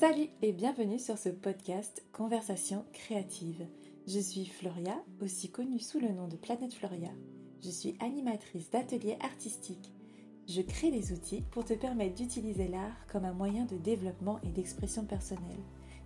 Salut et bienvenue sur ce podcast Conversation créative. Je suis Floria, aussi connue sous le nom de Planète Floria. Je suis animatrice d'ateliers artistiques. Je crée des outils pour te permettre d'utiliser l'art comme un moyen de développement et d'expression personnelle.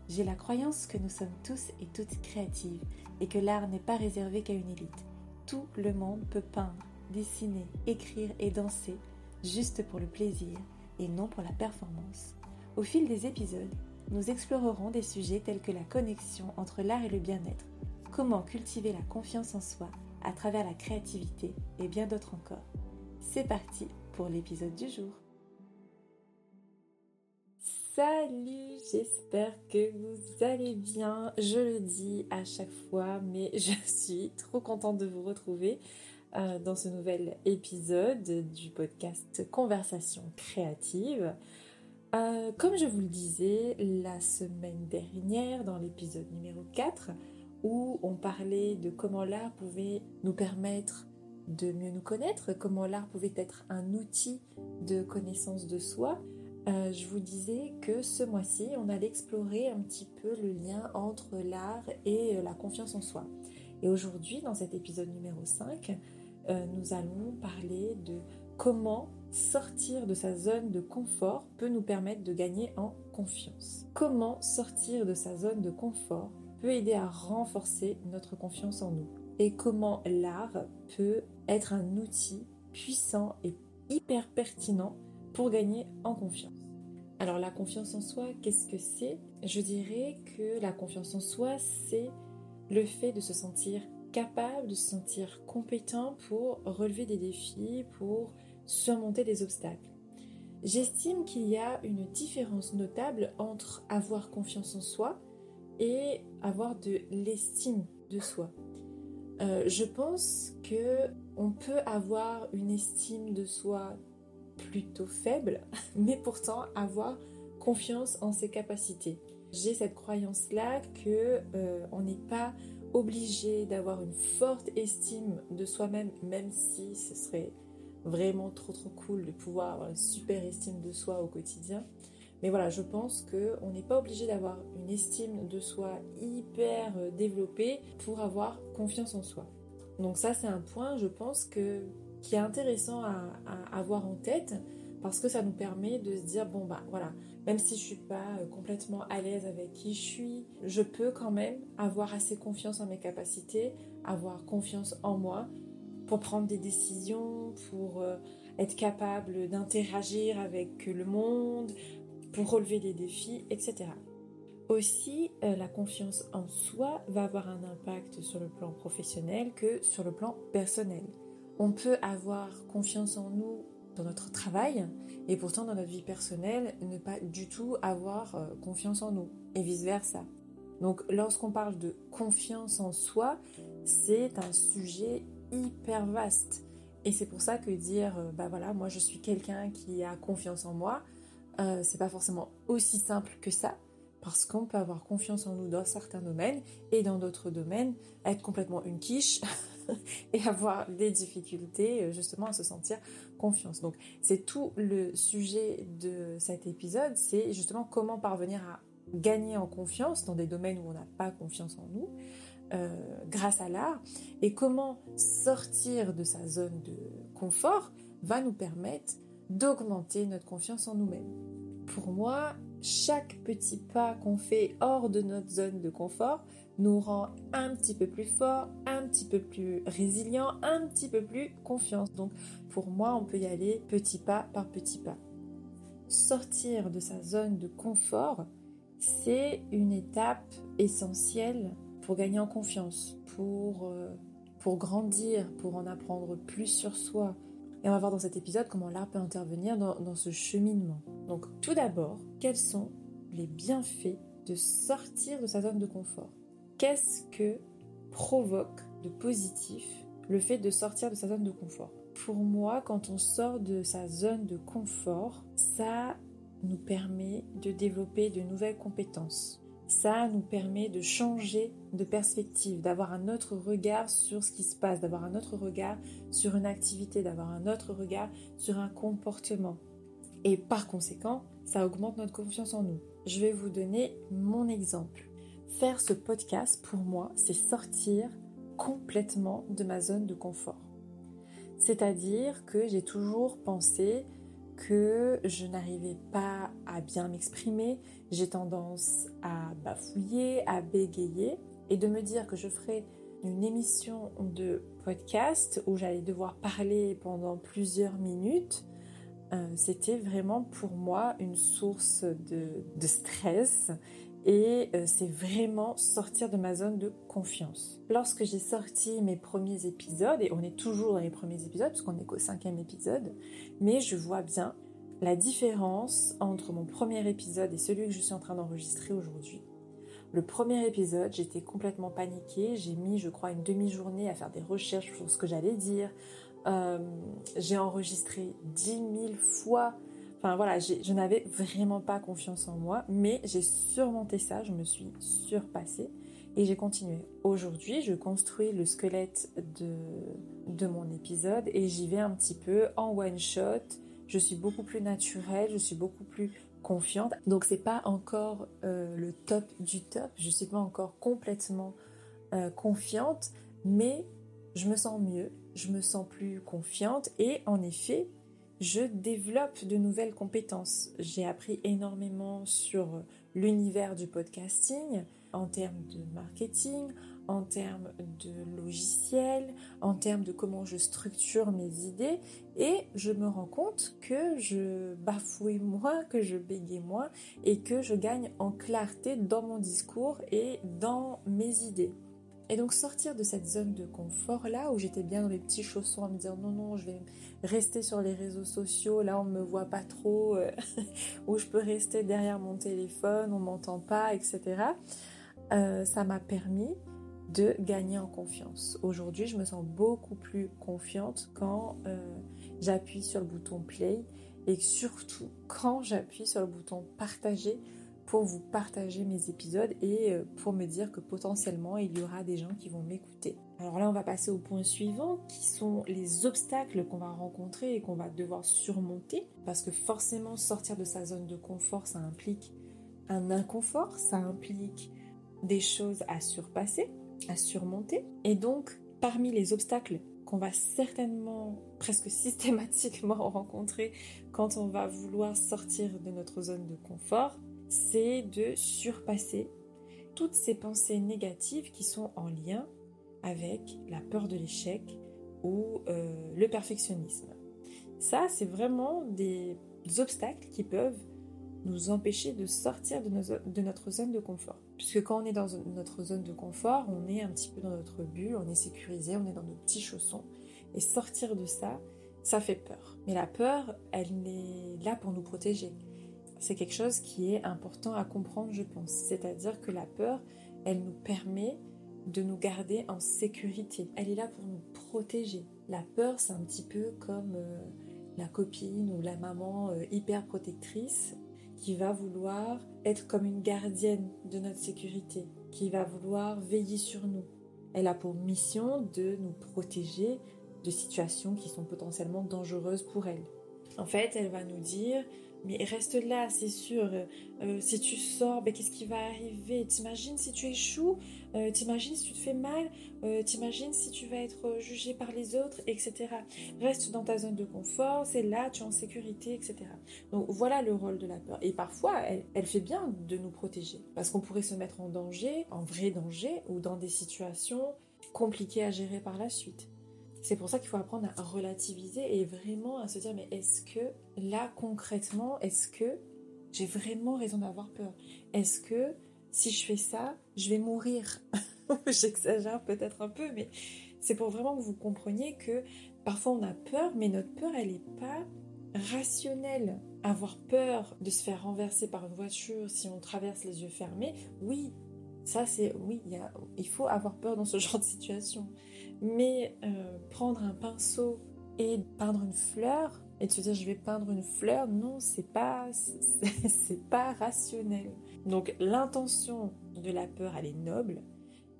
J'ai la croyance que nous sommes tous et toutes créatives et que l'art n'est pas réservé qu'à une élite. Tout le monde peut peindre, dessiner, écrire et danser juste pour le plaisir et non pour la performance. Au fil des épisodes, nous explorerons des sujets tels que la connexion entre l'art et le bien-être, comment cultiver la confiance en soi à travers la créativité et bien d'autres encore. C'est parti pour l'épisode du jour. Salut, j'espère que vous allez bien. Je le dis à chaque fois, mais je suis trop contente de vous retrouver euh, dans ce nouvel épisode du podcast Conversation créative. Euh, comme je vous le disais la semaine dernière dans l'épisode numéro 4, où on parlait de comment l'art pouvait nous permettre de mieux nous connaître, comment l'art pouvait être un outil de connaissance de soi, euh, je vous disais que ce mois-ci, on allait explorer un petit peu le lien entre l'art et euh, la confiance en soi. Et aujourd'hui, dans cet épisode numéro 5, nous allons parler de comment sortir de sa zone de confort peut nous permettre de gagner en confiance. Comment sortir de sa zone de confort peut aider à renforcer notre confiance en nous? Et comment l'art peut être un outil puissant et hyper pertinent pour gagner en confiance? Alors la confiance en soi, qu'est-ce que c'est? Je dirais que la confiance en soi, c'est le fait de se sentir capable, de se sentir compétent pour relever des défis, pour surmonter des obstacles. J'estime qu'il y a une différence notable entre avoir confiance en soi et avoir de l'estime de soi. Euh, je pense que on peut avoir une estime de soi plutôt faible, mais pourtant avoir confiance en ses capacités. J'ai cette croyance-là que euh, on n'est pas obligé d'avoir une forte estime de soi-même, même si ce serait vraiment trop trop cool de pouvoir avoir une super estime de soi au quotidien. Mais voilà, je pense que on n'est pas obligé d'avoir une estime de soi hyper euh, développée pour avoir confiance en soi. Donc ça, c'est un point, je pense que qui est intéressant à, avoir en tête parce que ça nous permet de se dire bon bah voilà, même si je suis pas euh, complètement à l'aise avec qui je suis, je peux quand même avoir assez confiance en mes capacités, avoir confiance en moi pour prendre des décisions, pour euh, être capable d'interagir avec le monde, pour relever des défis, etc. Aussi, euh, la confiance en soi va avoir un impact sur le plan professionnel que sur le plan personnel. On peut avoir confiance en nous dans notre travail et pourtant dans notre vie personnelle ne pas du tout avoir euh, confiance en nous et vice-versa. Donc lorsqu'on parle de confiance en soi, c'est un sujet hyper vaste. Et c'est pour ça que dire, euh, bah voilà, moi je suis quelqu'un qui a confiance en moi, euh, c'est pas forcément aussi simple que ça, parce qu'on peut avoir confiance en nous dans certains domaines et dans d'autres domaines être complètement une quiche et avoir des difficultés euh, justement à se sentir confiance. Donc c'est tout le sujet de cet épisode, c'est justement comment parvenir à gagner en confiance dans des domaines où on n'a pas confiance en nous, grâce à l'art et comment sortir de sa zone de confort va nous permettre d'augmenter notre confiance en nous-mêmes. Pour moi, chaque petit pas qu'on fait hors de notre zone de confort nous rend un petit peu plus fort, un petit peu plus résilient, un petit peu plus confiance. Donc pour moi, on peut y aller petit pas par petit pas. Sortir de sa zone de confort, c'est une étape essentielle pour gagner en confiance, pour, euh, pour grandir, pour en apprendre plus sur soi. Et on va voir dans cet épisode comment l'art peut intervenir dans, dans ce cheminement. Donc tout d'abord, quels sont les bienfaits de sortir de sa zone de confort? Qu'est-ce que provoque de positif le fait de sortir de sa zone de confort? Pour moi, quand on sort de sa zone de confort, ça nous permet de développer de nouvelles compétences ça nous permet de changer de perspective, d'avoir un autre regard sur ce qui se passe, d'avoir un autre regard sur une activité, d'avoir un autre regard sur un comportement. Et par conséquent, ça augmente notre confiance en nous. je vais vous donner mon exemple. Faire ce podcast, pour moi, c'est sortir complètement de ma zone de confort. C'est-à-dire que j'ai toujours pensé que je n'arrivais pas à bien m'exprimer, j'ai tendance à bafouiller, à bégayer, et de me dire que je ferais une émission de podcast où j'allais devoir parler pendant plusieurs minutes, euh, c'était vraiment pour moi une source de, stress et euh, c'est vraiment sortir de ma zone de confiance. Lorsque j'ai sorti mes premiers épisodes, et on est toujours dans les premiers épisodes parce qu'on est qu'au cinquième épisode, mais je vois bien la différence entre mon premier épisode et celui que je suis en train d'enregistrer aujourd'hui. Le premier épisode, j'étais complètement paniquée. J'ai mis, je crois, une demi-journée à faire des recherches sur ce que j'allais dire. Euh, j'ai enregistré dix mille fois. Enfin voilà, je n'avais vraiment pas confiance en moi, mais j'ai surmonté ça, je me suis surpassée et j'ai continué. Aujourd'hui, je construis le squelette de, de mon épisode et j'y vais un petit peu en one shot. Je suis beaucoup plus naturelle, je suis beaucoup plus confiante. Donc c'est pas encore euh, le top du top, je suis pas encore complètement euh, confiante, mais je me sens mieux, je me sens plus confiante et en effet, je développe de nouvelles compétences. J'ai appris énormément sur l'univers du podcasting en termes de marketing, en termes de logiciel, en termes de comment je structure mes idées et je me rends compte que je bafouille moins, que je bégaye moins et que je gagne en clarté dans mon discours et dans mes idées. Et donc sortir de cette zone de confort là où j'étais bien dans les petits chaussons à me dire non non je vais rester sur les réseaux sociaux là on me voit pas trop euh, où je peux rester derrière mon téléphone on m'entend pas etc. Euh, ça m'a permis de gagner en confiance. Aujourd'hui, je me sens beaucoup plus confiante quand euh, j'appuie sur le bouton play et surtout quand j'appuie sur le bouton partager pour vous partager mes épisodes et euh, pour me dire que potentiellement il y aura des gens qui vont m'écouter. Alors là, on va passer au point suivant qui sont les obstacles qu'on va rencontrer et qu'on va devoir surmonter parce que forcément sortir de sa zone de confort, ça implique un inconfort, ça implique des choses à surpasser à surmonter. Et donc, parmi les obstacles qu'on va certainement, presque systématiquement rencontrer quand on va vouloir sortir de notre zone de confort, c'est de surpasser toutes ces pensées négatives qui sont en lien avec la peur de l'échec ou euh, le perfectionnisme. Ça, c'est vraiment des obstacles qui peuvent nous empêcher de sortir de, notre zone de confort. Puisque quand on est dans notre zone de confort, on est un petit peu dans notre bulle, on est sécurisé, on est dans nos petits chaussons. Et sortir de ça, ça fait peur. Mais la peur, elle est là pour nous protéger. C'est quelque chose qui est important à comprendre, je pense. C'est-à-dire que la peur, elle nous permet de nous garder en sécurité. Elle est là pour nous protéger. La peur, c'est un petit peu comme euh, la copine ou la maman euh, hyper protectrice qui va vouloir être comme une gardienne de notre sécurité, qui va vouloir veiller sur nous. Elle a pour mission de nous protéger de situations qui sont potentiellement dangereuses pour elle. En fait, elle va nous dire mais reste là, c'est sûr. Euh, si tu sors, ben, qu'est-ce qui va arriver? T'imagines si tu échoues? Euh, T'imagines si tu te fais mal? Euh, T'imagines si tu vas être jugé par les autres, etc. Reste dans ta zone de confort, c'est là, tu es en sécurité, etc. Donc voilà le rôle de la peur. Et parfois, elle, elle fait bien de nous protéger. Parce qu'on pourrait se mettre en danger, en vrai danger, ou dans des situations compliquées à gérer par la suite. C'est pour ça qu'il faut apprendre à relativiser et vraiment à se dire mais est-ce que là concrètement, est-ce que j'ai vraiment raison d'avoir peur? Est-ce que si je fais ça, je vais mourir? J'exagère peut-être un peu, mais c'est pour vraiment que vous compreniez que parfois on a peur, mais notre peur, elle n'est pas rationnelle. Avoir peur de se faire renverser par une voiture si on traverse les yeux fermés, oui, ça c'est oui, il faut avoir peur dans ce genre de situation. Mais euh, prendre un pinceau et peindre une fleur et de se dire je vais peindre une fleur, non, c'est pas c'est pas rationnel. Donc l'intention de la peur, elle est noble,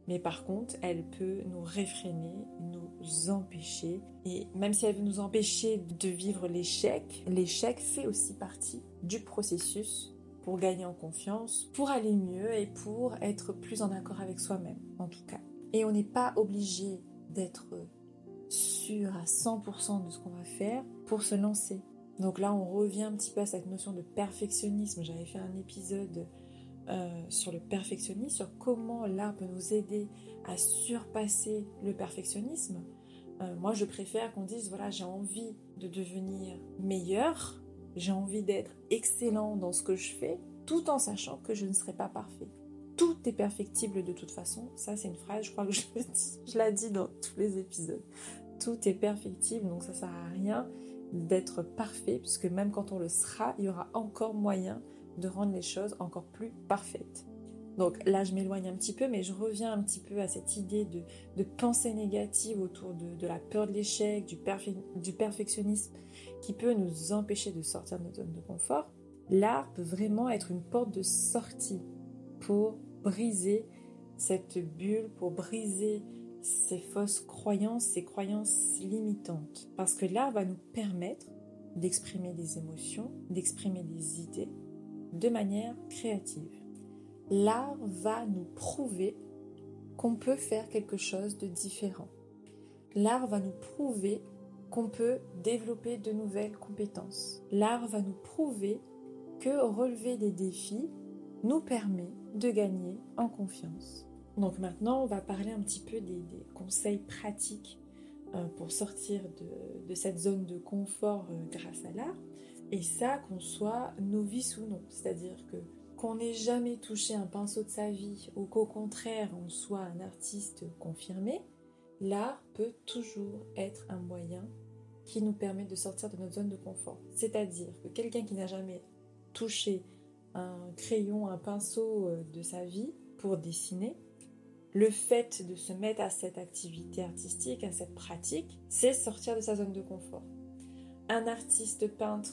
mais par contre, elle peut nous réfréner, nous empêcher. Et même si elle veut nous empêcher de vivre l'échec, l'échec fait aussi partie du processus pour gagner en confiance, pour aller mieux et pour être plus en accord avec soi-même, en tout cas. Et on n'est pas obligé d'être sûr à 100% de ce qu'on va faire pour se lancer. Donc là, on revient un petit peu à cette notion de perfectionnisme. J'avais fait un épisode euh, sur le perfectionnisme, sur comment l'art peut nous aider à surpasser le perfectionnisme. Euh, moi, je préfère qu'on dise, voilà, j'ai envie de devenir meilleur, j'ai envie d'être excellent dans ce que je fais, tout en sachant que je ne serai pas parfait. Tout est perfectible de toute façon. Ça, c'est une phrase, je crois que je, la dis dans tous les épisodes. Tout est perfectible, donc ça sert à rien d'être parfait, puisque même quand on le sera, il y aura encore moyen de rendre les choses encore plus parfaites. Donc là, je m'éloigne un petit peu, mais je reviens un petit peu à cette idée de, de pensée négative autour de, la peur de l'échec, du, du perfectionnisme, qui peut nous empêcher de sortir de notre zone de confort. L'art peut vraiment être une porte de sortie pour briser cette bulle, pour briser ces fausses croyances, ces croyances limitantes. Parce que l'art va nous permettre d'exprimer des émotions, d'exprimer des idées de manière créative. L'art va nous prouver qu'on peut faire quelque chose de différent. L'art va nous prouver qu'on peut développer de nouvelles compétences. L'art va nous prouver que relever des défis nous permet de gagner en confiance. Donc maintenant, on va parler un petit peu des, conseils pratiques euh, pour sortir de, cette zone de confort euh, grâce à l'art. Et ça, qu'on soit novice ou non. C'est-à-dire que qu'on n'ait jamais touché un pinceau de sa vie ou qu'au contraire, on soit un artiste confirmé, l'art peut toujours être un moyen qui nous permet de sortir de notre zone de confort. C'est-à-dire que quelqu'un qui n'a jamais touché un crayon, un pinceau euh, de sa vie pour dessiner, le fait de se mettre à cette activité artistique, à cette pratique, c'est sortir de sa zone de confort. Un artiste peintre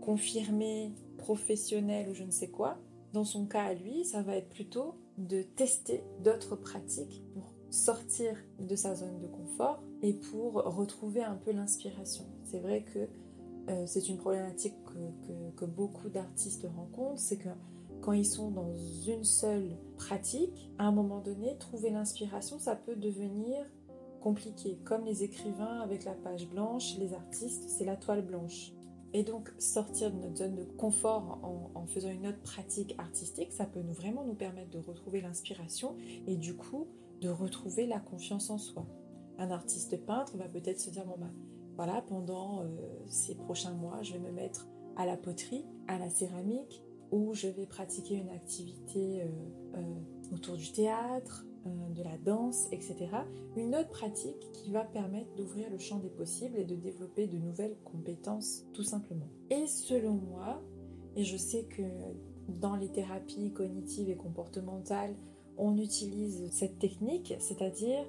confirmé, professionnel ou je ne sais quoi, dans son cas à lui, ça va être plutôt de tester d'autres pratiques pour sortir de sa zone de confort et pour retrouver un peu l'inspiration. C'est vrai que euh, c'est une problématique que, beaucoup d'artistes rencontrent, c'est que quand ils sont dans une seule pratique, à un moment donné, trouver l'inspiration, ça peut devenir compliqué. Comme les écrivains avec la page blanche, les artistes, c'est la toile blanche. Et donc sortir de notre zone de confort en, faisant une autre pratique artistique, ça peut vraiment nous permettre de retrouver l'inspiration et du coup de retrouver la confiance en soi. Un artiste peintre va peut-être se dire bon bah voilà, pendant euh, ces prochains mois, je vais me mettre à la poterie, à la céramique, ou je vais pratiquer une activité euh, euh, autour du théâtre, de la danse, etc. Une autre pratique qui va permettre d'ouvrir le champ des possibles et de développer de nouvelles compétences, tout simplement. Et selon moi, et je sais que dans les thérapies cognitives et comportementales, on utilise cette technique, c'est-à-dire,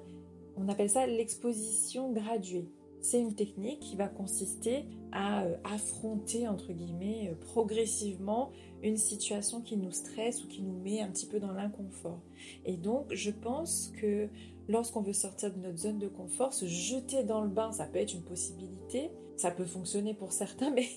on appelle ça l'exposition graduée. C'est une technique qui va consister à euh, affronter, entre guillemets, euh, progressivement une situation qui nous stresse ou qui nous met un petit peu dans l'inconfort. Et donc, je pense que lorsqu'on veut sortir de notre zone de confort, se jeter dans le bain, ça peut être une possibilité. Ça peut fonctionner pour certains, mais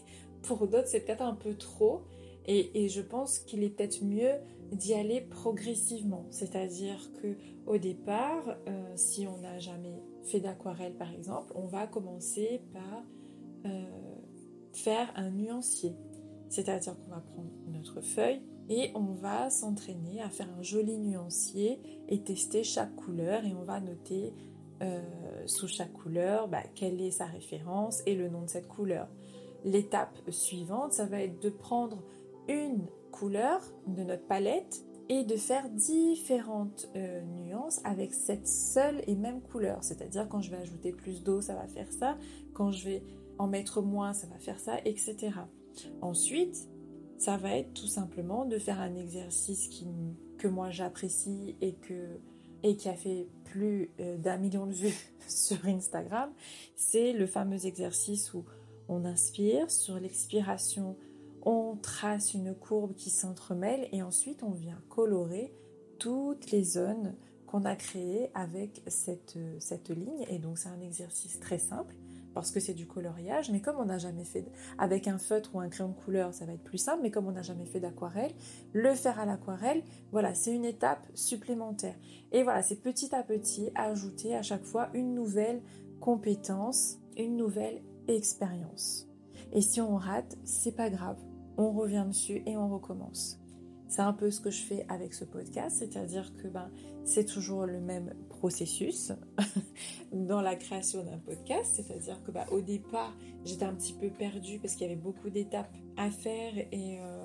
pour d'autres, c'est peut-être un peu trop. Et, je pense qu'il est peut-être mieux d'y aller progressivement. C'est-à-dire que au départ, euh, si on n'a jamais fait d'aquarelle par exemple, on va commencer par euh, faire un nuancier. C'est-à-dire qu'on va prendre notre feuille et on va s'entraîner à faire un joli nuancier et tester chaque couleur et on va noter euh, sous chaque couleur bah, quelle est sa référence et le nom de cette couleur. L'étape suivante, ça va être de prendre une couleur de notre palette et de faire différentes euh, nuances avec cette seule et même couleur. C'est-à-dire quand je vais ajouter plus d'eau, ça va faire ça. Quand je vais en mettre moins, ça va faire ça, etc. Ensuite, ça va être tout simplement de faire un exercice qui, que moi j'apprécie et, et qui a fait plus euh, d'un million de vues sur Instagram. C'est le fameux exercice où on inspire sur l'expiration on trace une courbe qui s'entremêle et ensuite on vient colorer toutes les zones qu'on a créées avec cette, cette ligne. Et donc c'est un exercice très simple. parce que c'est du coloriage, mais comme on n'a jamais fait avec un feutre ou un crayon de couleur, ça va être plus simple, mais comme on n'a jamais fait d'aquarelle, le faire à l'aquarelle, voilà, c'est une étape supplémentaire. Et voilà, c'est petit à petit ajouter à chaque fois une nouvelle compétence, une nouvelle expérience. Et si on rate, c'est pas grave, on revient dessus et on recommence. C'est un peu ce que je fais avec ce podcast, c'est-à-dire que ben, c'est toujours le même processus dans la création d'un podcast, c'est-à-dire que ben, au départ, j'étais un petit peu perdue parce qu'il y avait beaucoup d'étapes à faire et, euh,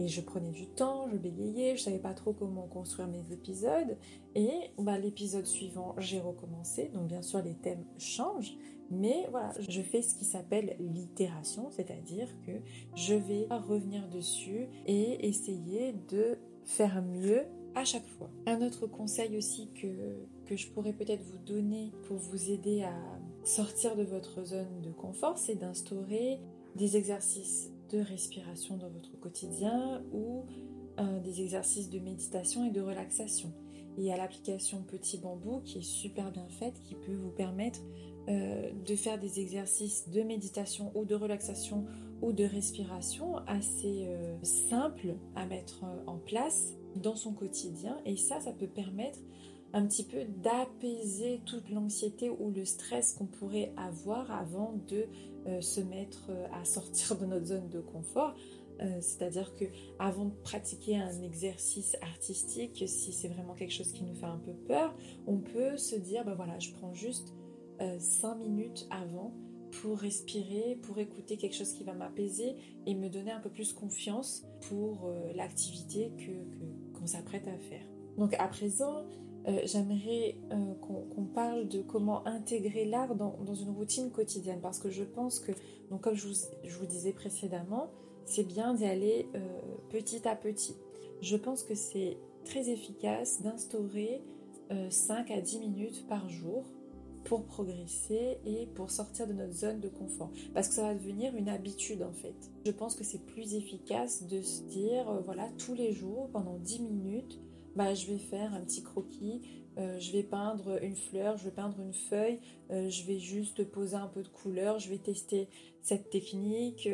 et, je prenais du temps, je bégayais, je savais pas trop comment construire mes épisodes. Et ben, l'épisode suivant, j'ai recommencé, donc bien sûr les thèmes changent, mais voilà, je fais ce qui s'appelle l'itération, c'est-à-dire que je vais revenir dessus et essayer de faire mieux à chaque fois. Un autre conseil aussi que, que je pourrais peut-être vous donner pour vous aider à sortir de votre zone de confort, c'est d'instaurer des exercices respiration dans votre quotidien ou euh, des exercices de méditation et de relaxation. Il y a l'application Petit Bambou qui est super bien faite, qui peut vous permettre euh, de faire des exercices de méditation ou de relaxation ou de respiration assez euh, simples à mettre en place dans son quotidien. Et ça, ça peut permettre un petit peu d'apaiser toute l'anxiété ou le stress qu'on pourrait avoir avant de se mettre à sortir de notre zone de confort. C'est-à-dire que avant de pratiquer un exercice artistique, si c'est vraiment quelque chose qui nous fait un peu peur, on peut se dire ben voilà, je prends juste 5 euh, minutes avant pour respirer, pour écouter quelque chose qui va m'apaiser et me donner un peu plus confiance pour euh, l'activité que, qu'on s'apprête à faire. Donc à présent, euh, j'aimerais qu'on, parle de comment intégrer l'art dans, une routine quotidienne parce que je pense que, donc comme je vous, disais précédemment, c'est bien d'y aller petit à petit. Je pense que c'est très efficace d'instaurer 5 à 10 minutes par jour pour progresser et pour sortir de notre zone de confort. Parce que ça va devenir une habitude en fait. Je pense que c'est plus efficace de se dire, euh, voilà, tous les jours, pendant 10 minutes, bah, je vais faire un petit croquis, euh, je vais peindre une fleur, je vais peindre une feuille, euh, je vais juste poser un peu de couleur, je vais tester cette technique.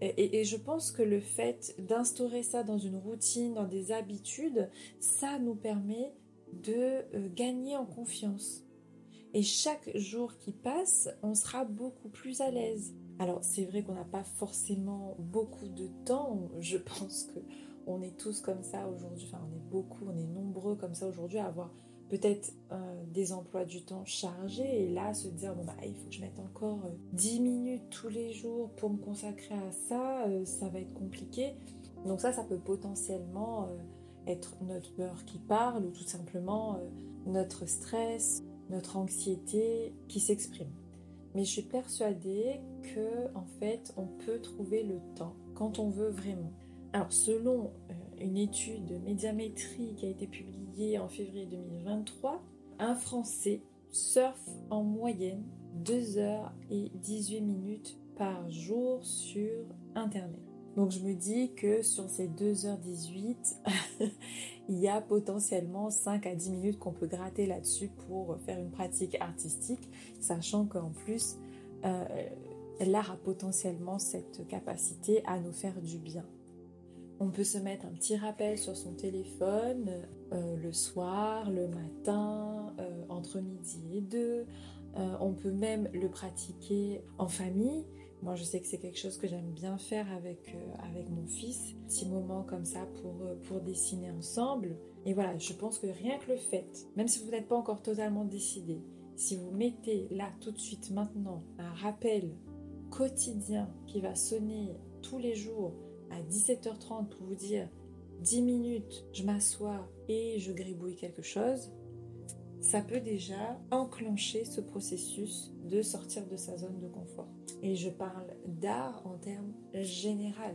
et, et, je pense que le fait d'instaurer ça dans une routine, dans des habitudes, ça nous permet de gagner en confiance. Et chaque jour qui passe, on sera beaucoup plus à l'aise. Alors c'est vrai qu'on n'a pas forcément beaucoup de temps. Je pense que on est tous comme ça aujourd'hui. Enfin, on est beaucoup, on est nombreux comme ça aujourd'hui à avoir peut-être euh, des emplois du temps chargés et là se dire bon bah il faut que je mette encore 10 euh, minutes tous les jours pour me consacrer à ça, euh, ça va être compliqué. Donc ça, ça peut potentiellement être notre peur qui parle ou tout simplement notre stress, notre anxiété qui s'exprime. Mais je suis persuadée que en fait, on peut trouver le temps quand on veut vraiment. Alors, selon euh, une étude de médiamétrie qui a été publiée en février 2023, un Français surfe en moyenne 2 heures et 18 minutes par jour sur Internet. Donc je me dis que sur ces 2h18, il y a potentiellement 5 à 10 minutes qu'on peut gratter là-dessus pour faire une pratique artistique, sachant qu'en plus, euh, l'art a potentiellement cette capacité à nous faire du bien. On peut se mettre un petit rappel sur son téléphone euh, le soir, le matin, euh, entre midi et deux. on peut même le pratiquer en famille. Moi, je sais que c'est quelque chose que j'aime bien faire avec, euh, avec mon fils. Petit moment comme ça pour, euh, pour dessiner ensemble. Et voilà, je pense que rien que le fait, même si vous n'êtes pas encore totalement décidé, si vous mettez là tout de suite maintenant un rappel quotidien qui va sonner tous les jours à 17h30 pour vous dire 10 minutes, je m'assois et je gribouille quelque chose, ça peut déjà enclencher ce processus de sortir de sa zone de confort. Et je parle d'art en termes général.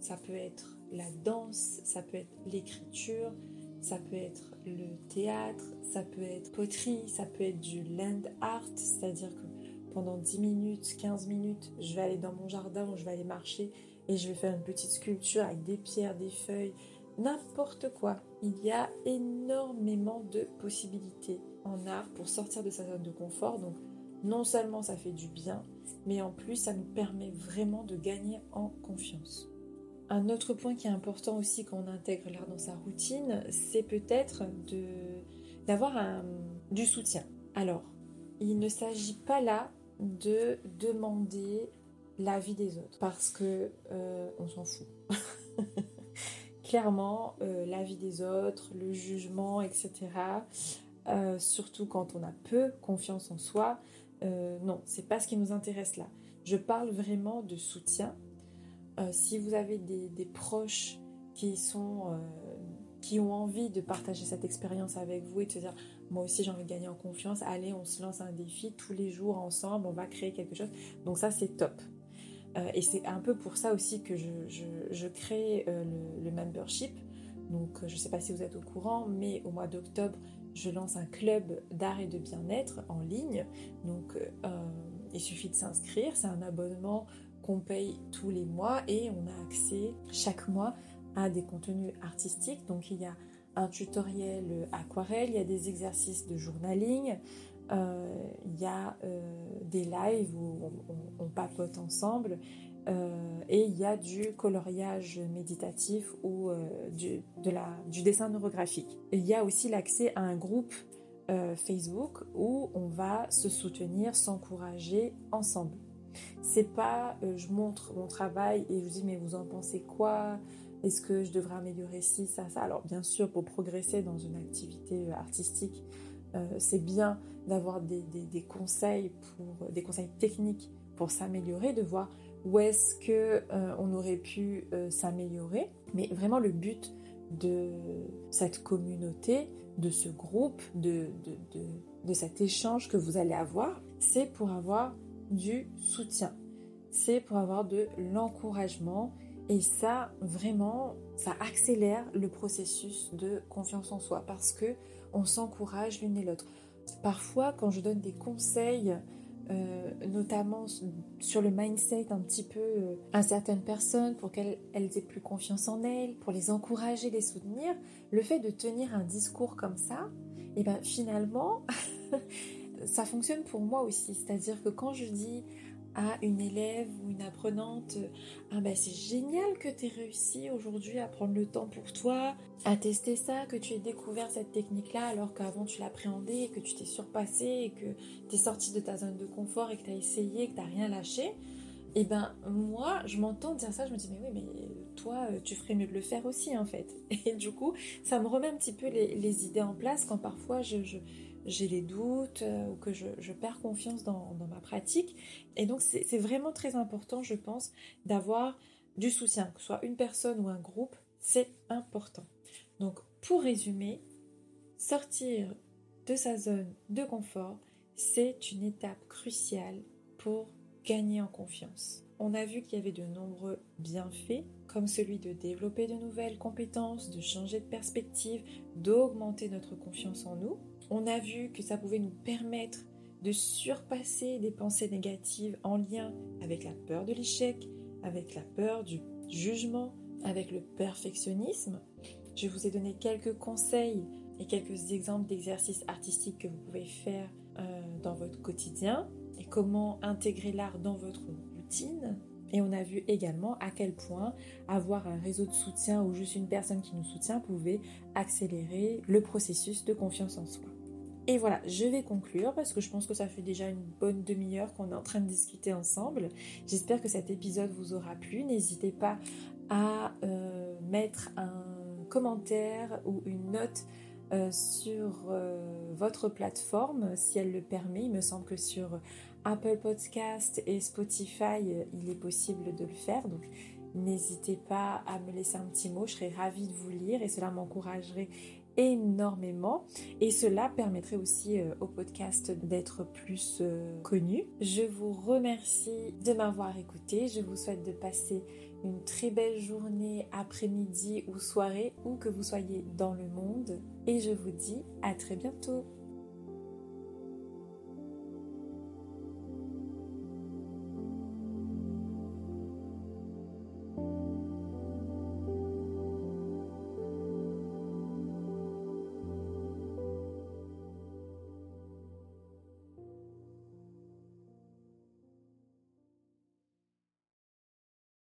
Ça peut être la danse, ça peut être l'écriture, ça peut être le théâtre, ça peut être poterie, ça peut être du land art, c'est-à-dire que pendant 10 minutes, 15 minutes, je vais aller dans mon jardin ou je vais aller marcher et je vais faire une petite sculpture avec des pierres, des feuilles, n'importe quoi. Il y a énormément de possibilités en art pour sortir de sa zone de confort. Donc non seulement ça fait du bien, mais en plus ça nous permet vraiment de gagner en confiance. Un autre point qui est important aussi quand on intègre l'art dans sa routine, c'est peut-être d'avoir du soutien. Alors, il ne s'agit pas là de demander l'avis des autres parce que euh, on s'en fout. Clairement, euh, l'avis des autres, le jugement, etc. Euh, surtout quand on a peu confiance en soi, non, c'est pas ce qui nous intéresse là. Je parle vraiment de soutien. si vous avez des, des proches qui qui ont envie de partager cette expérience avec vous et de se dire moi aussi j'ai envie de gagner en confiance, allez on se lance un défi tous les jours ensemble, on va créer quelque chose. Donc ça c'est top. Euh, et c'est un peu pour ça aussi que je, crée euh, le, membership. Donc je ne sais pas si vous êtes au courant, mais au mois d'octobre, je lance un club d'art et de bien-être en ligne. Donc euh, il suffit de s'inscrire, c'est un abonnement qu'on paye tous les mois et on a accès chaque mois à des contenus artistiques. Donc il y a un tutoriel aquarelle, il y a des exercices de journaling, euh, il y a euh, des lives où on, papote ensemble euh, et il y a du coloriage méditatif ou du, dessin neurographique. il y a aussi l'accès à un groupe Facebook où on va se soutenir, s'encourager ensemble. C'est pas je montre mon travail et je vous dis mais vous en pensez quoi? Est-ce que je devrais améliorer ci, ça, ça? Alors bien sûr, pour progresser dans une activité euh, artistique, euh, c'est bien d'avoir des, conseils pour des conseils techniques pour s'améliorer, de voir où est-ce que euh, on aurait pu s'améliorer. Mais vraiment le but de cette communauté, de ce groupe, de, de cet échange que vous allez avoir, c'est pour avoir du soutien. C'est pour avoir de l'encouragement et ça, vraiment, ça accélère le processus de confiance en soi parce que on s'encourage l'une et l'autre. Parfois, quand je donne des conseils, euh, notamment sur le mindset un petit peu euh, à certaines personnes pour qu'elles aient plus confiance en elles, pour les encourager, les soutenir, le fait de tenir un discours comme ça, et eh ben finalement, ça fonctionne pour moi aussi. C'est-à-dire que quand je dis à une élève ou une apprenante ah ben c'est génial que tu aies réussi aujourd'hui à prendre le temps pour toi, à tester ça, que tu aies découvert cette technique-là alors qu'avant tu l'appréhendais, que tu t'es surpassé que tu es sorti de ta zone de confort et que tu as essayé, que tu rien lâché. Et eh ben moi, je m'entends dire ça, je me dis mais oui, mais toi, tu ferais mieux de le faire aussi en fait. Et du coup, ça me remet un petit peu les, idées en place quand parfois je j'ai les doutes euh, ou que je, perds confiance dans, ma pratique. Et donc c'est vraiment très important, je pense, d'avoir du soutien, que ce soit une personne ou un groupe, c'est important. Donc pour résumer, sortir de sa zone de confort, c'est une étape cruciale pour gagner en confiance. On a vu qu'il y avait de nombreux bienfaits, comme celui de développer de nouvelles compétences, de changer de perspective, d'augmenter notre confiance en nous, on a vu que ça pouvait nous permettre de surpasser des pensées négatives en lien avec la peur de l'échec, avec la peur du jugement, avec le perfectionnisme. Je vous ai donné quelques conseils et quelques exemples d'exercices artistiques que vous pouvez faire euh, dans votre quotidien et comment intégrer l'art dans votre routine. Et on a vu également à quel point avoir un réseau de soutien ou juste une personne qui nous soutient pouvait accélérer le processus de confiance en soi. Et voilà, je vais conclure parce que je pense que ça fait déjà une bonne demi-heure qu'on est en train de discuter ensemble. J'espère que cet épisode vous aura plu. N'hésitez pas à euh, mettre un commentaire ou une note euh, sur euh, votre plateforme si elle le permet. Il me semble que sur Apple Podcast et Spotify, il est possible de le faire. Donc n'hésitez pas à me laisser un petit mot. Je serais ravie de vous lire et cela m'encouragerait énormément et cela permettrait aussi euh, au podcast d'être plus euh, connu. Je vous remercie de m'avoir écouté. Je vous souhaite de passer une très belle journée, après-midi ou soirée, où que vous soyez dans le monde. Et je vous dis à très bientôt.